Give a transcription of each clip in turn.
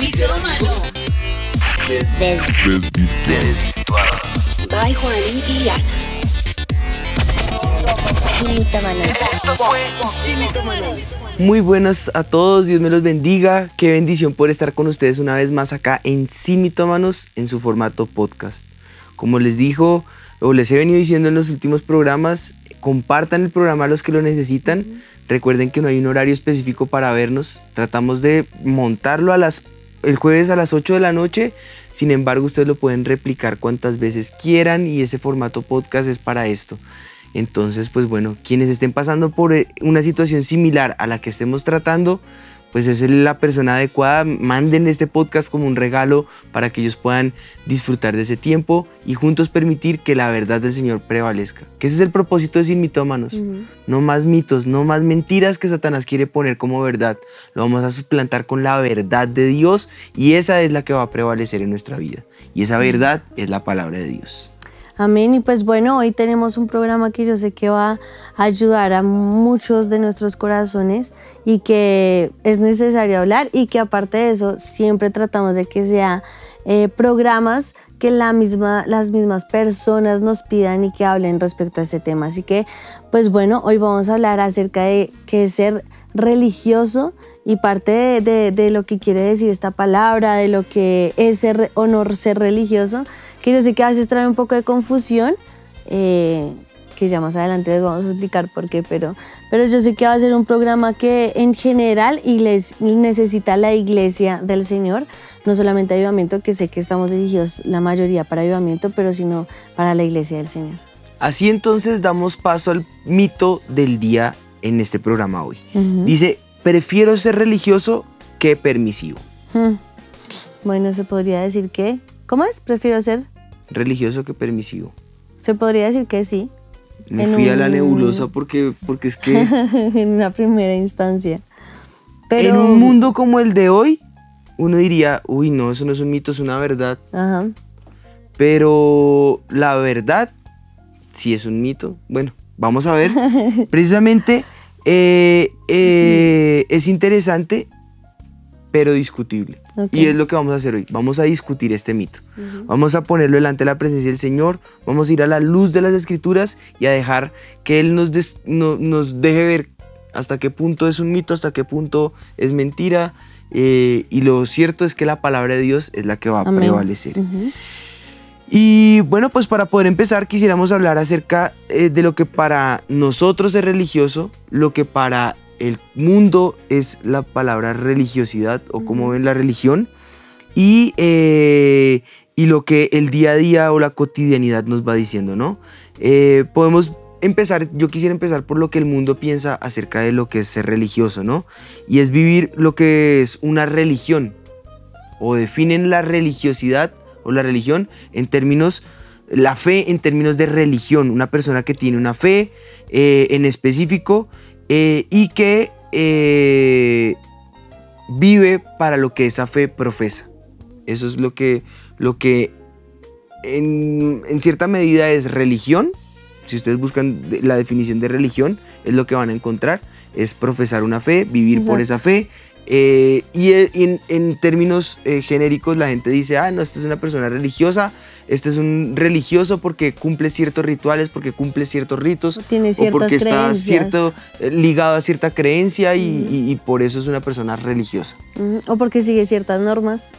Mitómano. By Juaní y Ana. Esto fue Mitómanos. Muy buenas a todos, Dios me los bendiga. Qué bendición poder estar con ustedes una vez más acá en Sin Mitómanos en su formato podcast. Como les dijo o les he venido diciendo en los últimos programas, compartan el programa a los que lo necesitan. Recuerden que no hay un horario específico para vernos. Tratamos de montarlo a las el jueves a las 8 de la noche. Sin embargo, ustedes lo pueden replicar cuantas veces quieran y ese formato podcast es para esto. Entonces, pues bueno, quienes estén pasando por eh, una situación similar a la que estemos tratando, pues es la persona adecuada. Manden este podcast como un regalo para que ellos puedan disfrutar de ese tiempo y juntos permitir que la verdad del Señor prevalezca. Que ese es el propósito de Sin Mitómanos. No más mitos, no más mentiras que Satanás quiere poner como verdad. Lo vamos a suplantar con la verdad de Dios y esa es la que va a prevalecer en nuestra vida. Y esa verdad es la palabra de Dios. Amén. Y pues bueno, hoy tenemos un programa que yo sé que va a ayudar a muchos de nuestros corazones y que es necesario hablar y que aparte de eso siempre tratamos de que sea eh, programas que la misma, las mismas personas nos pidan y que hablen respecto a este tema. Así que, pues bueno, hoy vamos a hablar acerca de qué es ser religioso y parte de, de- lo que quiere decir esta palabra, de lo que es ser o no ser religioso, que yo sé que a veces trae un poco de confusión, eh, que ya más adelante les vamos a explicar por qué, pero, pero yo sé que va a ser un programa que en general necesita la iglesia del Señor, no solamente avivamiento, que sé que estamos dirigidos la mayoría para avivamiento, pero sino para la iglesia del Señor. Así entonces damos paso al mito del día en este programa hoy. Dice, prefiero ser religioso que permisivo. Hmm. Bueno, se podría decir que, ¿cómo es? Prefiero ser, Religioso que permisivo. se podría decir que sí, Me En fui a la nebulosa porque, porque es que en una primera instancia. Pero, en un mundo como el de hoy, uno diría, uy, no, eso no es un mito, es una verdad. Ajá. Pero la verdad, sí es un mito. Bueno, vamos a ver. Precisamente eh, eh, es interesante, pero discutible. Y es lo que vamos a hacer hoy. Vamos a discutir este mito. Vamos a ponerlo delante de la presencia del Señor. Vamos a ir a la luz de las escrituras y a dejar que Él nos, des- no- nos deje ver hasta qué punto es un mito, hasta qué punto es mentira. eh, y lo cierto es que la palabra de Dios es la que va a prevalecer. Y bueno, pues para poder empezar quisiéramos hablar acerca eh, de lo que para nosotros es religioso, lo que para el mundo es la palabra religiosidad o como ven la religión y, eh, y lo que el día a día o la cotidianidad nos va diciendo, ¿no? Eh, podemos empezar, yo quisiera empezar por lo que el mundo piensa acerca de lo que es ser religioso, ¿no? Y es vivir lo que es una religión o definen la religiosidad o la religión en términos, la fe en términos de religión, una persona que tiene una fe eh, en específico eh, y que eh, vive para lo que esa fe profesa. Eso es lo que, lo que en, en cierta medida es religión. Si ustedes buscan la definición de religión, es lo que van a encontrar. Es profesar una fe, vivir por esa fe. Eh, y e- en, en términos eh, genéricos la gente dice, ah, no, esta es una persona religiosa, este es un religioso porque cumple ciertos rituales, porque cumple ciertos ritos, Tiene o porque está cierto, eh, ligado a cierta creencia y, y- y por eso es una persona religiosa. O porque sigue ciertas normas,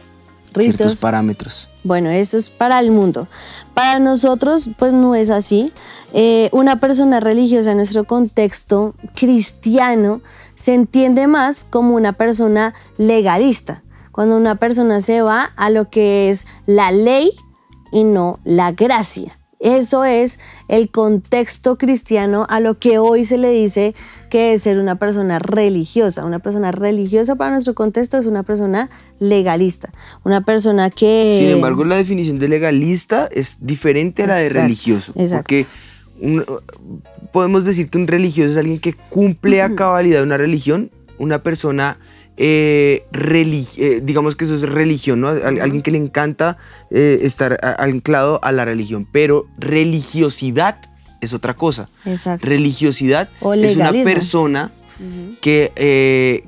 ritos. Ciertos parámetros. Bueno, eso es para el mundo. Para nosotros, pues no es así. Eh, una persona religiosa en nuestro contexto cristiano se entiende más como una persona legalista. Cuando una persona se va a lo que es la ley y no la gracia. Eso es el contexto cristiano a lo que hoy se le dice que es ser una persona religiosa. Una persona religiosa para nuestro contexto es una persona legalista, una persona que... Sin embargo, la definición de legalista es diferente a la de Exacto, religioso. exacto. Porque un- podemos decir que un religioso es alguien que cumple a cabalidad una religión, una persona, eh, eh, digamos que eso es religión, ¿no? Al- Alguien que le encanta eh, estar anclado a la religión. Pero religiosidad es otra cosa. Exacto. Religiosidad O es una persona que,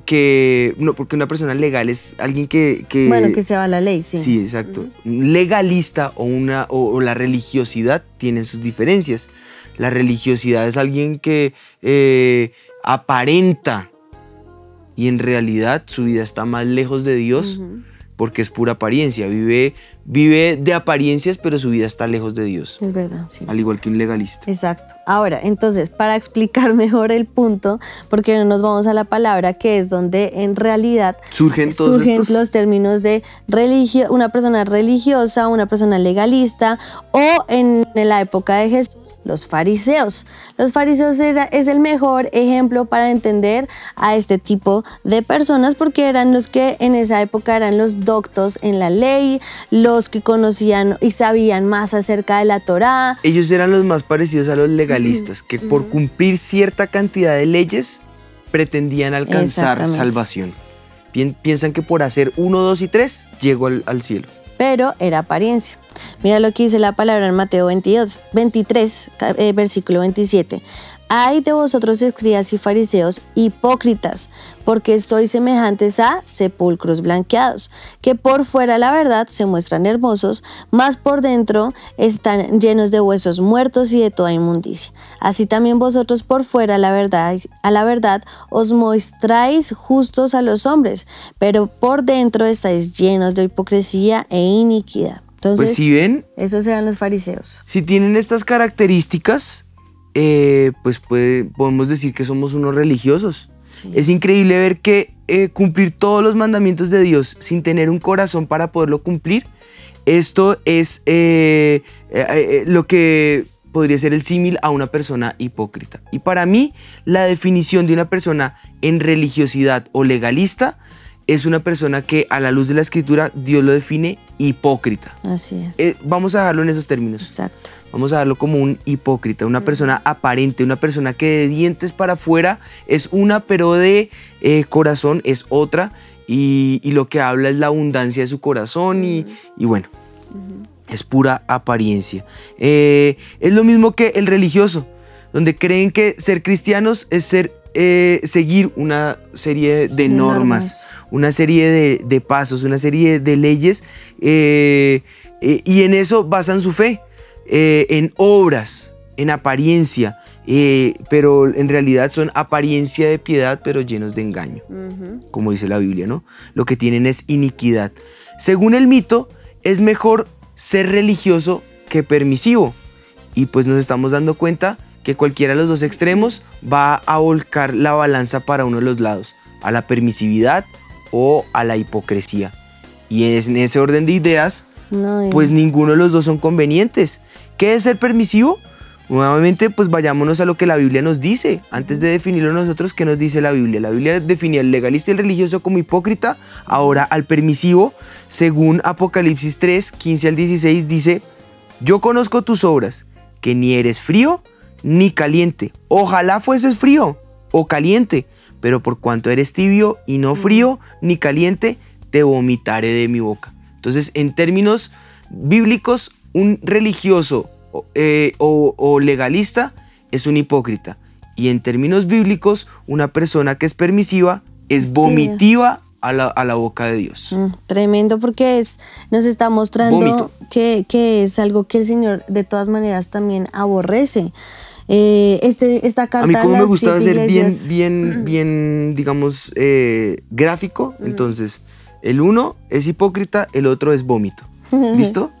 que, no, porque una persona legal es alguien que... que bueno, que se va a la ley, sí. Sí, exacto. Legalista o, una, o, o la religiosidad tienen sus diferencias. La religiosidad es alguien que aparenta y en realidad su vida está más lejos de Dios porque es pura apariencia. Vive, vive de apariencias, pero su vida está lejos de Dios. Es verdad, sí. Al igual que un legalista. Exacto. Ahora, entonces, para explicar mejor el punto, porque no nos vamos a la palabra que es donde en realidad surgen, todos surgen estos? los términos de religio, una persona religiosa, una persona legalista o en la época de Jesús los fariseos. Los fariseos era, es el mejor ejemplo para entender a este tipo de personas porque eran los que en esa época eran los doctos en la ley, los que conocían y sabían más acerca de la Torá. Ellos eran los más parecidos a los legalistas, que por cumplir cierta cantidad de leyes pretendían alcanzar salvación. Pien- piensan que por hacer uno, dos y tres, llego al, al cielo. Pero era apariencia. Mira lo que dice la palabra en Mateo 22, 23, ca- eh, versículo 27. Ay de vosotros escribas y fariseos hipócritas, porque sois semejantes a sepulcros blanqueados, que por fuera la verdad se muestran hermosos, mas por dentro están llenos de huesos muertos y de toda inmundicia. Así también vosotros por fuera la verdad, a la verdad os mostráis justos a los hombres, pero por dentro estáis llenos de hipocresía e iniquidad. Entonces, Pues si ven, esos eran los fariseos. si tienen estas características, eh, pues puede- podemos decir que somos unos religiosos. Es increíble ver que eh, cumplir todos los mandamientos de Dios sin tener un corazón para poderlo cumplir, esto es eh, lo que podría ser el símil a una persona hipócrita. Y para mí, la definición de una persona en religiosidad o legalista es una persona que a la luz de la escritura Dios lo define hipócrita. Así es. Eh, vamos a dejarlo en esos términos. Exacto. Vamos a darlo como un hipócrita, una persona aparente, una persona que de dientes para afuera es una, pero de eh, corazón es otra. Y, y lo que habla es la abundancia de su corazón y, y bueno, es pura apariencia. Eh, es lo mismo que el religioso, donde creen que ser cristianos es ser, eh, seguir una serie de, De normas, normas. una serie de, de pasos, una serie de leyes, eh, eh, y en eso basan su fe, en obras, en apariencia, pero en realidad son apariencia de piedad, pero llenos de engaño como dice la Biblia, ¿no? Lo que tienen es iniquidad. Según el mito, es mejor ser religioso que permisivo. Y pues nos estamos dando cuenta que cualquiera de los dos extremos va a volcar la balanza para uno de los lados, a la permisividad o a la hipocresía. Y en ese orden de ideas, No, y- pues ninguno de los dos son convenientes. ¿Qué es ser permisivo? Nuevamente, pues vayámonos a lo que la Biblia nos dice. Antes de definirlo nosotros, ¿qué nos dice la Biblia? La Biblia definía al legalista y el religioso como hipócrita. Ahora al permisivo, según Apocalipsis 3, 15 al 16, dice, yo conozco tus obras, que ni eres frío ni caliente. Ojalá fueses frío o caliente, pero por cuanto eres tibio y no frío ni caliente, te vomitaré de mi boca. Entonces, en términos bíblicos, un religioso o, eh, o- o legalista es un hipócrita. Y en términos bíblicos, una persona que es permisiva es vomitiva a la, a la boca de Dios. Mm, tremendo porque es, nos está mostrando que es algo que el Señor de todas maneras también aborrece. Eh, este, esta carta A mí como a me las gusta siete ser bien, iglesias- bien, bien, digamos, eh, gráfico, entonces el uno es hipócrita, el otro es vómito. ¿Listo?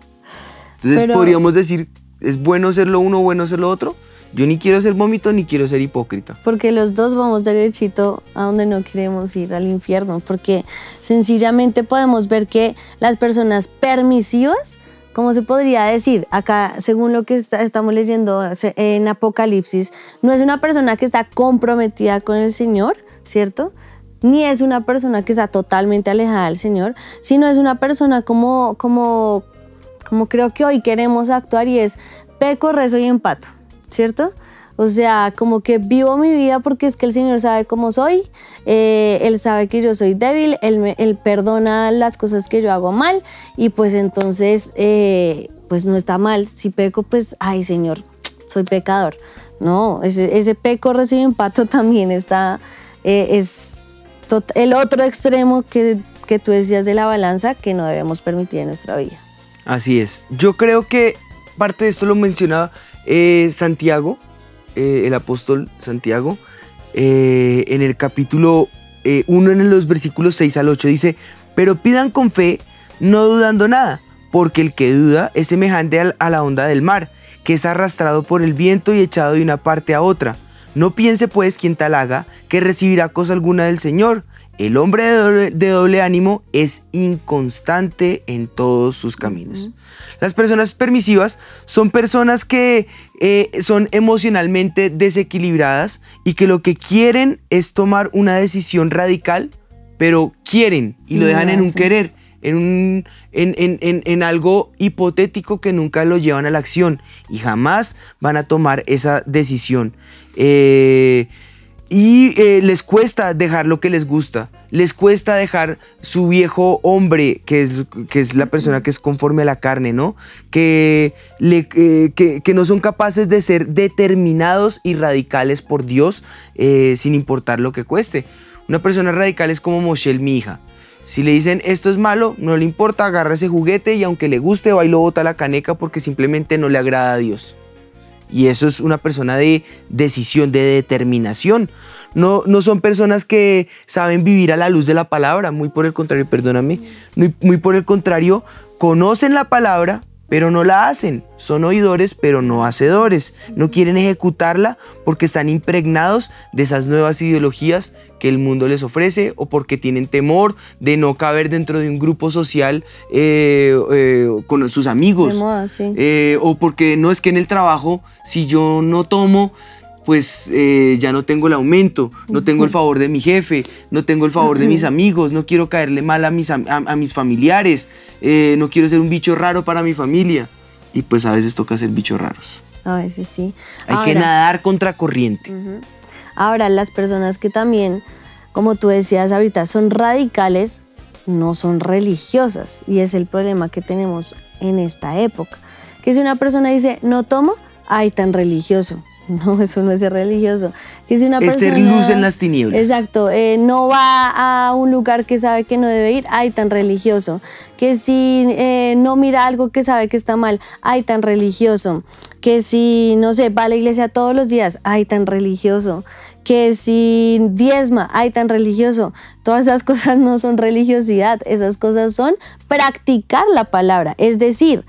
Entonces Pero- podríamos decir, ¿es bueno ser lo uno bueno ser lo otro? Yo ni quiero ser vómito ni quiero ser hipócrita. Porque los dos vamos derechito a donde no queremos ir, al infierno. Porque sencillamente podemos ver que las personas permisivas, como se podría decir, acá según lo que está- estamos leyendo en Apocalipsis, no es una persona que está comprometida con el Señor, ¿cierto? Ni es una persona que está totalmente alejada del Señor, sino es una persona como, como, como creo que hoy queremos actuar y es peco, rezo y empato, ¿cierto? O sea, como que vivo mi vida porque es que el Señor sabe cómo soy, eh, Él sabe que yo soy débil, Él, me- Él perdona las cosas que yo hago mal y pues entonces, eh, pues no está mal. Si peco, pues, ay Señor, soy pecador. No, ese, peco, rezo y empato también está, eh, es el otro extremo que, que tú decías de la balanza que no debemos permitir en nuestra vida. Así es. Yo creo que parte de esto lo mencionaba Santiago, eh, el apóstol Santiago, eh, en el capítulo 1, en los versículos 6 al 8, dice, pero pidan con fe, no dudando nada, porque el que duda es semejante al- a la onda del mar, que es arrastrado por el viento y echado de una parte a otra. No piense pues quien tal haga que recibirá cosa alguna del Señor. El hombre de doble, de doble ánimo es inconstante en todos sus caminos. Las personas permisivas son personas que eh, son emocionalmente desequilibradas y que lo que quieren es tomar una decisión radical, pero quieren y lo dejan en un querer, en, un, en, en- en- en algo hipotético que nunca lo llevan a la acción y jamás van a tomar esa decisión. Eh, y eh, les cuesta dejar lo que les gusta. Les cuesta dejar su viejo hombre, que es, que es la persona que es conforme a la carne, ¿no? Que, eh, que, no son capaces de ser determinados y radicales por Dios eh, sin importar lo que cueste. Una persona radical es como Moshel, mi hija. Si le dicen esto es malo, no le importa, agarra ese juguete y aunque le guste, va y lo bota la caneca porque simplemente no le agrada a Dios. Y eso es una persona de decisión, de determinación. No, no son personas que saben vivir a la luz de la palabra, muy por el contrario, perdóname, muy, muy por el contrario, conocen la palabra, pero no la hacen. Son oidores, pero no hacedores. No quieren ejecutarla porque están impregnados de esas nuevas ideologías que el mundo les ofrece o porque tienen temor de no caber dentro de un grupo social eh, eh, con sus amigos. De moda, sí. Eh, o porque no es que en el trabajo, si yo no tomo, pues eh, ya no tengo el aumento, no tengo el favor de mi jefe, no tengo el favor de mis amigos, no quiero caerle mal a mis, am- a, a mis familiares, eh, no quiero ser un bicho raro para mi familia. Y pues a veces toca ser bichos raros. A veces sí. Hay que nadar contra corriente. Ahora, las personas que también, como tú decías ahorita, son radicales, no son religiosas. Y es el problema que tenemos en esta época. Que si una persona dice, no tomo, ay, tan religioso. No, eso no es ser religioso. Que si una Es ser persona, luz en las tinieblas. Exacto. eh, no va a un lugar que sabe que no debe ir, ay, tan religioso. Que si eh, no mira algo que sabe que está mal, ay, tan religioso. Que si, no sé, va a la iglesia todos los días, ay, tan religioso. Que si diezma, ay, tan religioso. Todas esas cosas no son religiosidad, esas cosas son practicar la palabra. Es decir,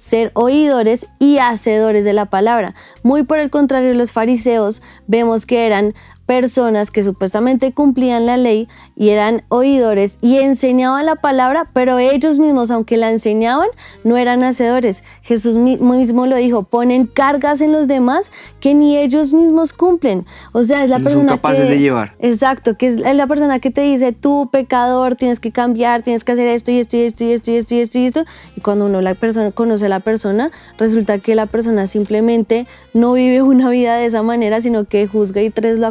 ser oidores y hacedores de la palabra. Muy por el contrario, los fariseos vemos que eran personas que supuestamente cumplían la ley y eran oidores y enseñaban la palabra, pero ellos mismos, aunque la enseñaban, no eran hacedores. Jesús mi- mismo lo dijo, ponen cargas en los demás que ni ellos mismos cumplen. O sea, es la No son persona capaces que... de llevar. Exacto, que es la persona que te dice, tú pecador, tienes que cambiar, tienes que hacer esto y esto y esto y esto y esto y esto y esto. Y cuando uno la persona, conoce a la persona, resulta que la persona simplemente no vive una vida de esa manera, sino que juzga y tres lo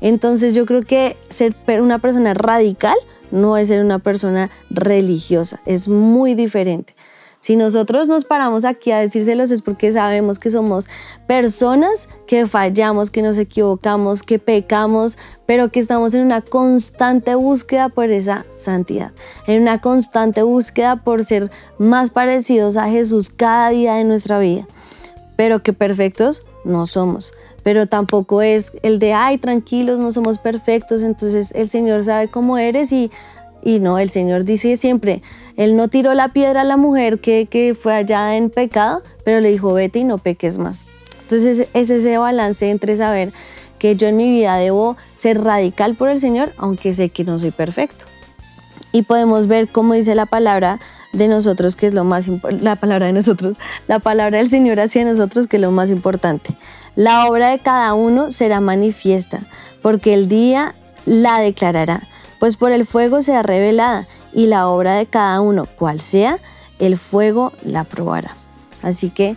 Entonces yo creo que ser una persona radical no es ser una persona religiosa, es muy diferente. Si nosotros nos paramos aquí a decírselos es porque sabemos que somos personas que fallamos, que nos equivocamos, que pecamos, pero que estamos en una constante búsqueda por esa santidad, en una constante búsqueda por ser más parecidos a Jesús cada día de nuestra vida. Pero que perfectos no somos. Pero tampoco es el de, ay, tranquilos, no somos perfectos, entonces el Señor sabe cómo eres y y no, el Señor dice siempre, Él no tiró la piedra a la mujer que, que fue allá en pecado, pero le dijo, vete y no peques más. Entonces es, es ese balance entre saber que yo en mi vida debo ser radical por el Señor, aunque sé que no soy perfecto. Y podemos ver cómo dice la palabra de nosotros, que es lo más la palabra de nosotros, la palabra del Señor hacia nosotros, que es lo más importante. La obra de cada uno será manifiesta, porque el día la declarará pues por el fuego será revelada y la obra de cada uno, cual sea, el fuego la probará. Así que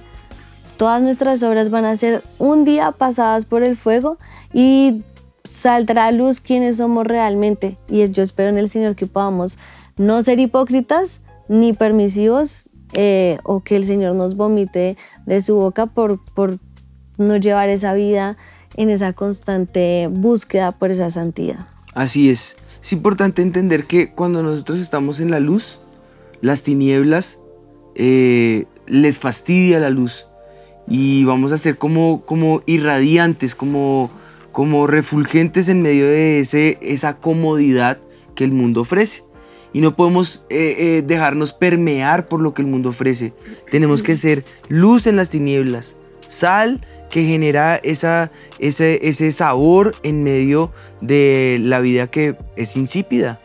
todas nuestras obras van a ser un día pasadas por el fuego y saldrá a luz quiénes somos realmente. Y yo espero en el Señor que podamos no ser hipócritas ni permisivos eh, o que el Señor nos vomite de su boca por, por no llevar esa vida en esa constante búsqueda por esa santidad. Así es. Es importante entender que cuando nosotros estamos en la luz, las tinieblas eh, les fastidia la luz y vamos a ser como, como irradiantes, como, como refulgentes en medio de ese, esa comodidad que el mundo ofrece. Y no podemos eh, eh, dejarnos permear por lo que el mundo ofrece. Tenemos que ser luz en las tinieblas, sal que genera esa, ese, sabor en medio de la vida que es insípida.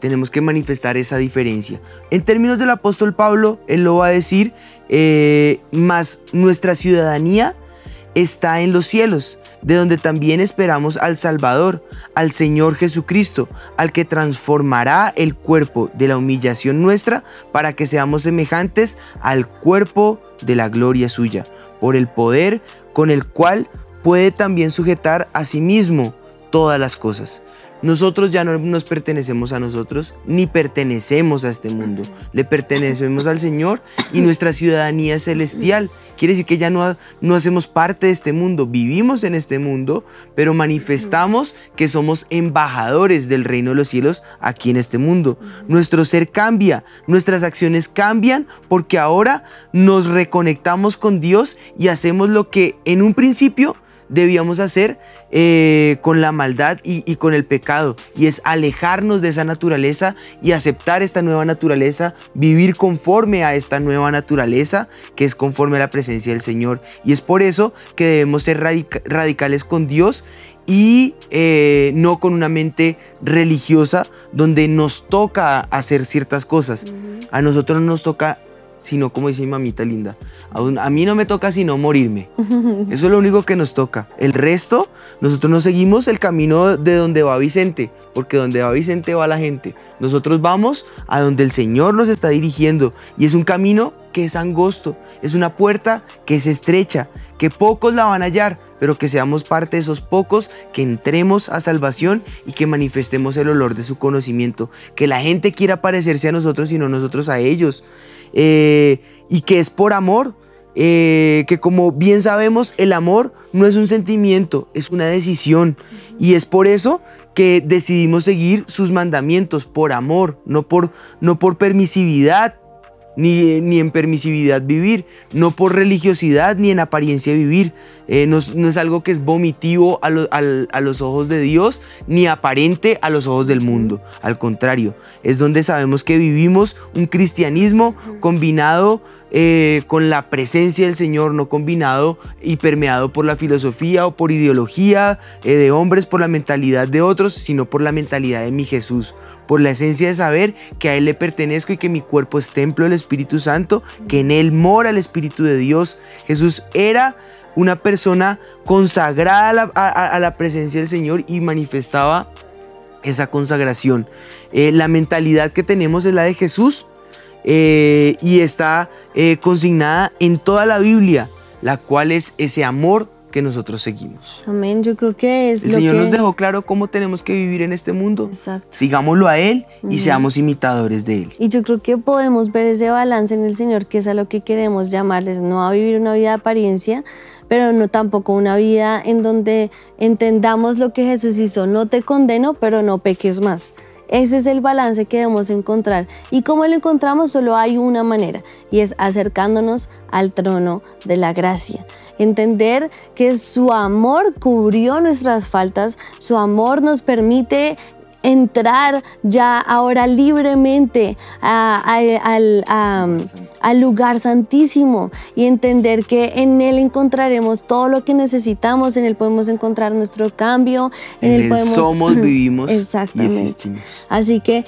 Tenemos que manifestar esa diferencia. En términos del apóstol Pablo, él lo va a decir, eh, más nuestra ciudadanía está en los cielos, de donde también esperamos al Salvador, al Señor Jesucristo, al que transformará el cuerpo de la humillación nuestra para que seamos semejantes al cuerpo de la gloria suya, por el poder con el cual puede también sujetar a sí mismo todas las cosas. Nosotros ya no nos pertenecemos a nosotros ni pertenecemos a este mundo. Le pertenecemos al Señor y nuestra ciudadanía es celestial. Quiere decir que ya no, no hacemos parte de este mundo. Vivimos en este mundo, pero manifestamos que somos embajadores del reino de los cielos aquí en este mundo. Nuestro ser cambia, nuestras acciones cambian porque ahora nos reconectamos con Dios y hacemos lo que en un principio debíamos hacer eh, con la maldad y, con el pecado. Y es alejarnos de esa naturaleza y aceptar esta nueva naturaleza, vivir conforme a esta nueva naturaleza que es conforme a la presencia del Señor. Y es por eso que debemos ser radicales con Dios y eh, no con una mente religiosa donde nos toca hacer ciertas cosas. A nosotros nos toca sino como dice mi mamita linda, a, mí no me toca sino morirme. Eso es lo único que nos toca. El resto, nosotros no seguimos el camino de donde va Vicente, porque donde va Vicente va la gente. Nosotros vamos a donde el Señor nos está dirigiendo y es un camino que es angosto, es una puerta que es estrecha, que pocos la van a hallar, pero que seamos parte de esos pocos, que entremos a salvación y que manifestemos el olor de su conocimiento, que la gente quiera parecerse a nosotros y no nosotros a ellos. Eh, y que es por amor, eh, que como bien sabemos, el amor no es un sentimiento, es una decisión. Y es por eso que decidimos seguir sus mandamientos, por amor, no por, no por permisividad, ni, en permisividad vivir, no por religiosidad ni en apariencia vivir. Eh, no, es algo que es vomitivo a, los ojos de Dios ni aparente a los ojos del mundo. Al contrario, es donde sabemos que vivimos un cristianismo combinado eh, con la presencia del Señor, no combinado y permeado por la filosofía o por ideología eh, de hombres, por la mentalidad de otros, sino por la mentalidad de mi Jesús, por la esencia de saber que a Él le pertenezco y que mi cuerpo es templo del Espíritu Santo, que en Él mora el Espíritu de Dios. Jesús era una persona consagrada a la, presencia del Señor y manifestaba esa consagración. Eh, la mentalidad que tenemos es la de Jesús, eh, y está eh, consignada en toda la Biblia, la cual es ese amor que nosotros seguimos. Amén, yo creo que es... El Señor nos dejó claro cómo tenemos que vivir en este mundo. Exacto. Sigámoslo a Él y seamos imitadores de Él. Y yo creo que podemos ver ese balance en el Señor, que es a lo que queremos llamarles, no a vivir una vida de apariencia, pero no tampoco una vida en donde entendamos lo que Jesús hizo. No te condeno, pero no peques más. Ese es el balance que debemos encontrar. ¿Y cómo lo encontramos? Solo hay una manera y es acercándonos al trono de la gracia. Entender que su amor cubrió nuestras faltas, su amor nos permite entrar ya ahora libremente al, lugar santísimo y entender que en Él encontraremos todo lo que necesitamos, en Él podemos encontrar nuestro cambio, en, Él, podemos... Somos, vivimos. Exactamente. Así que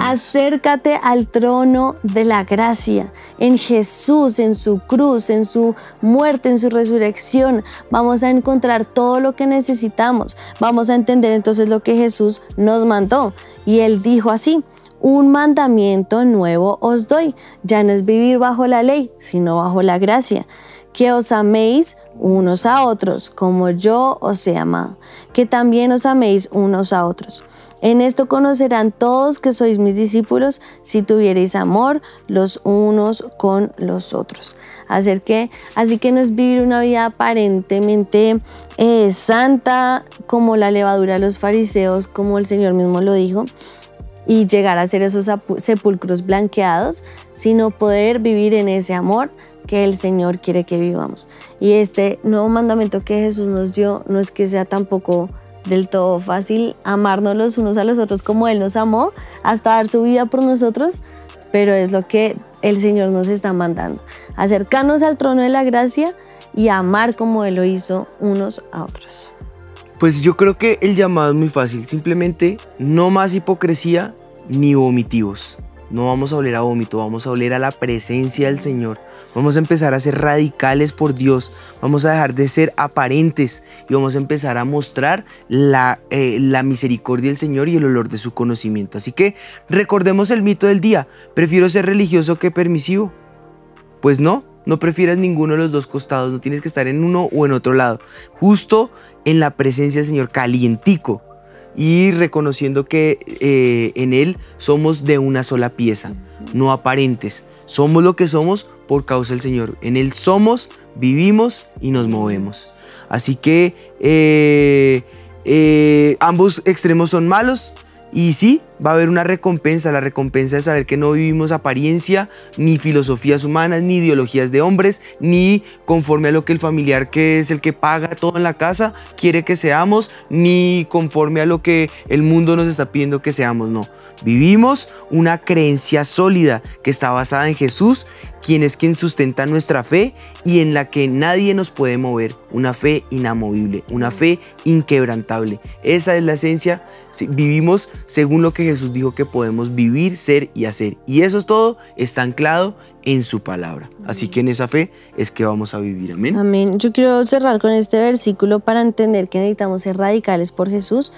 acércate al trono de la gracia, en Jesús, en su cruz, en su muerte, en su resurrección. Vamos a encontrar todo lo que necesitamos. Vamos a entender entonces lo que Jesús nos mandó. Y él dijo así, un mandamiento nuevo os doy. Ya no es vivir bajo la ley, sino bajo la gracia. Que os améis unos a otros, como yo os he amado. Que también os améis unos a otros. En esto conocerán todos que sois mis discípulos si tuviereis amor los unos con los otros. Así que, así que no es vivir una vida aparentemente eh, santa como la levadura de los fariseos, como el Señor mismo lo dijo, y llegar a ser esos sepulcros blanqueados, sino poder vivir en ese amor que el Señor quiere que vivamos. Y este nuevo mandamiento que Jesús nos dio no es que sea tampoco del todo fácil amarnos los unos a los otros como Él nos amó, hasta dar su vida por nosotros, pero es lo que el Señor nos está mandando. Acercarnos al trono de la gracia y amar como Él lo hizo unos a otros. Pues yo creo que el llamado es muy fácil, simplemente no más hipocresía ni vomitivos. No vamos a oler a vómito, vamos a oler a la presencia del Señor. Vamos a empezar a ser radicales por Dios. Vamos a dejar de ser aparentes y vamos a empezar a mostrar la, eh, la misericordia del Señor y el olor de su conocimiento. Así que recordemos el mito del día. Prefiero ser religioso que permisivo. Pues no, no prefieras ninguno de los dos costados. No tienes que estar en uno o en otro lado. Justo en la presencia del Señor, calientico y reconociendo que eh, en Él somos de una sola pieza, no aparentes. Somos lo que somos por causa del Señor. En Él somos, vivimos y nos movemos. Así que eh, eh, ambos extremos son malos y sí, va a haber una recompensa. La recompensa es saber que no vivimos apariencia, ni filosofías humanas, ni ideologías de hombres, ni conforme a lo que el familiar que es el que paga todo en la casa quiere que seamos, ni conforme a lo que el mundo nos está pidiendo que seamos. No, vivimos una creencia sólida que está basada en Jesús, quien es quien sustenta nuestra fe y en la que nadie nos puede mover. Una fe inamovible, una fe inquebrantable. Esa es la esencia. Vivimos según lo que Jesús dijo que podemos vivir, ser y hacer. Y eso es todo, está anclado en su palabra. Así que en esa fe es que vamos a vivir. Amén. Amén. Yo quiero cerrar con este versículo para entender que necesitamos ser radicales por Jesús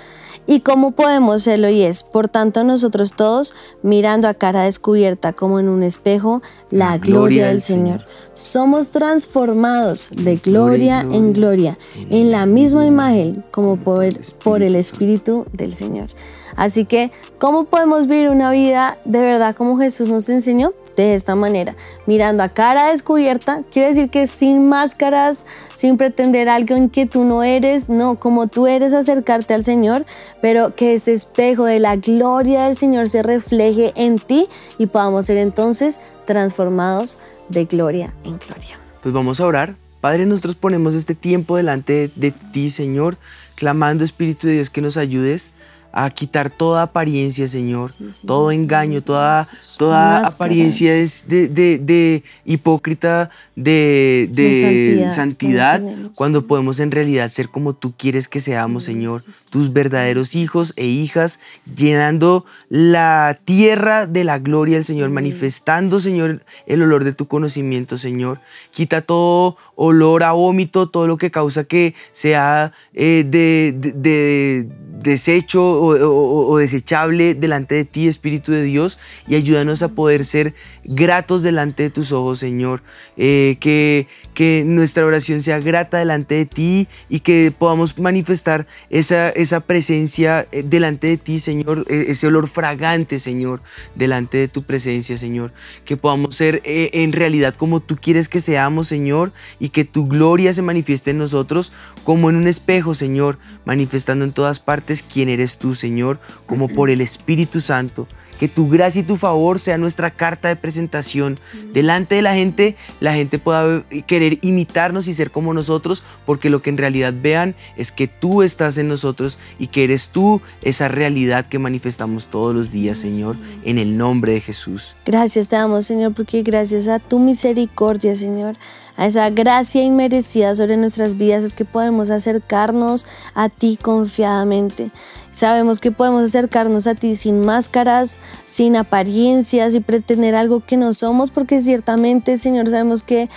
y cómo podemos serlo y es, por tanto nosotros todos, mirando a cara descubierta como en un espejo, la, gloria, del Señor. Somos transformados de gloria en gloria, en la misma imagen como por por el Espíritu del Señor. Así que, ¿cómo podemos vivir una vida de verdad como Jesús nos enseñó? de esta manera, mirando a cara descubierta, quiere decir que sin máscaras, sin pretender algo en que tú no eres, no, como tú eres acercarte al Señor, pero que ese espejo de la gloria del Señor se refleje en ti y podamos ser entonces transformados de gloria en gloria. Pues vamos a orar. Padre, nosotros ponemos este tiempo delante de, ti, Señor, clamando Espíritu de Dios que nos ayudes a quitar toda apariencia, Señor, todo engaño, toda, toda apariencia de, de, hipócrita, de, santidad, cuando podemos en realidad ser como tú quieres que seamos, Señor, tus verdaderos hijos e hijas, llenando la tierra de la gloria del Señor, manifestando, Señor, el olor de tu conocimiento, Señor. Quita todo olor a vómito, todo lo que causa que sea eh, de desecho o, desechable delante de ti, Espíritu de Dios, y ayúdanos a poder ser gratos delante de tus ojos, Señor. Eh, que, que nuestra oración sea grata delante de ti y que podamos manifestar esa, esa presencia eh, delante de ti, Señor, e, ese olor fragante, Señor, delante de tu presencia, Señor. Que podamos ser eh, en realidad como tú quieres que seamos, Señor, y que tu gloria se manifieste en nosotros como en un espejo, Señor, manifestando en todas partes quién eres tú, Señor, como por el Espíritu Santo que tu gracia y tu favor sea nuestra carta de presentación. Delante de la gente, la gente pueda querer imitarnos y ser como nosotros, porque lo que en realidad vean es que tú estás en nosotros y que eres tú esa realidad que manifestamos todos los días, Señor, en el nombre de Jesús. Gracias te damos, Señor, porque gracias a tu misericordia, Señor, a esa gracia inmerecida sobre nuestras vidas es que podemos acercarnos a ti confiadamente. Sabemos que podemos acercarnos a ti sin máscaras, sin apariencias y pretender algo que no somos, porque ciertamente, Señor, sabemos que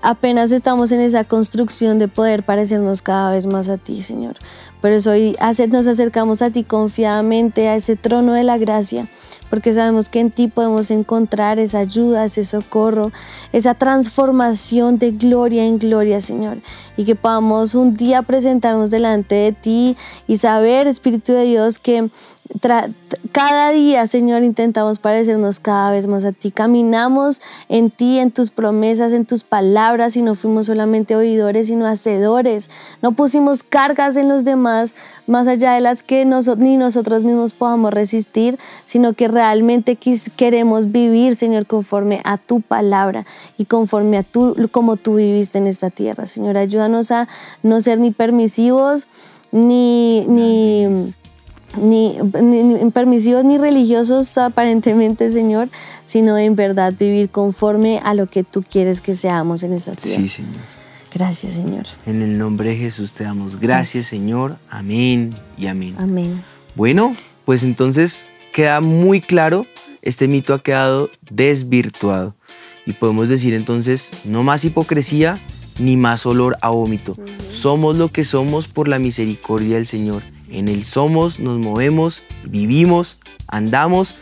apenas estamos en esa construcción de poder parecernos cada vez más a ti, Señor. Por eso hoy nos acercamos a ti confiadamente, a ese trono de la gracia, porque sabemos que en ti podemos encontrar esa ayuda, ese socorro, esa transformación de gloria en gloria, Señor. Y que podamos un día presentarnos delante de ti y saber, Espíritu de Dios, que cada día, Señor, intentamos parecernos cada vez más a ti. Caminamos en ti, en tus promesas, en tus palabras y no fuimos solamente oidores, sino hacedores. No pusimos cargas en los demás más allá de las que ni nosotros mismos podamos resistir, sino que realmente queremos vivir, Señor, conforme a tu palabra y conforme a tú, como tú viviste en esta tierra. Señor, ayúdanos a no ser ni permisivos, ni, ni, ni, permisivos ni religiosos aparentemente, Señor, sino en verdad vivir conforme a lo que tú quieres que seamos en esta tierra. Sí, Señor. Gracias, Señor. En el nombre de Jesús te damos gracias, Señor. Amén y amén. Amén. Bueno, pues entonces queda muy claro, este mito ha quedado desvirtuado. Y podemos decir entonces, no más hipocresía ni más olor a vómito. Somos lo que somos por la misericordia del Señor. En Él somos, nos movemos, vivimos, andamos.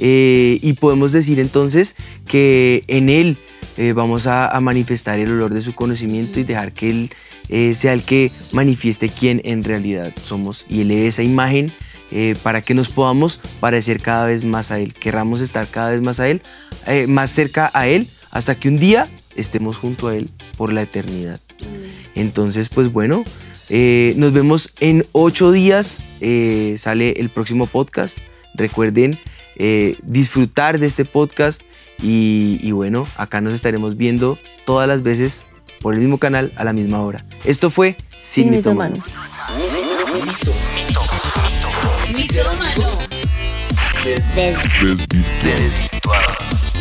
eh, y podemos decir entonces que en Él eh, vamos a, a manifestar el olor de su conocimiento y dejar que Él eh, sea el que manifieste quién en realidad somos y dé esa imagen eh, para que nos podamos parecer cada vez más a Él, querramos estar cada vez más a Él, eh, más cerca a Él, hasta que un día estemos junto a Él por la eternidad. Entonces, pues bueno, eh, nos vemos en ocho días, eh, sale el próximo podcast. Recuerden eh, disfrutar de este podcast y, y bueno, acá nos estaremos viendo todas las veces por el mismo canal a la misma hora. Esto fue Sin, Sin mitómanos.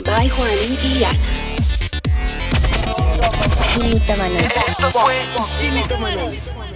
By y. Esto fue Sin.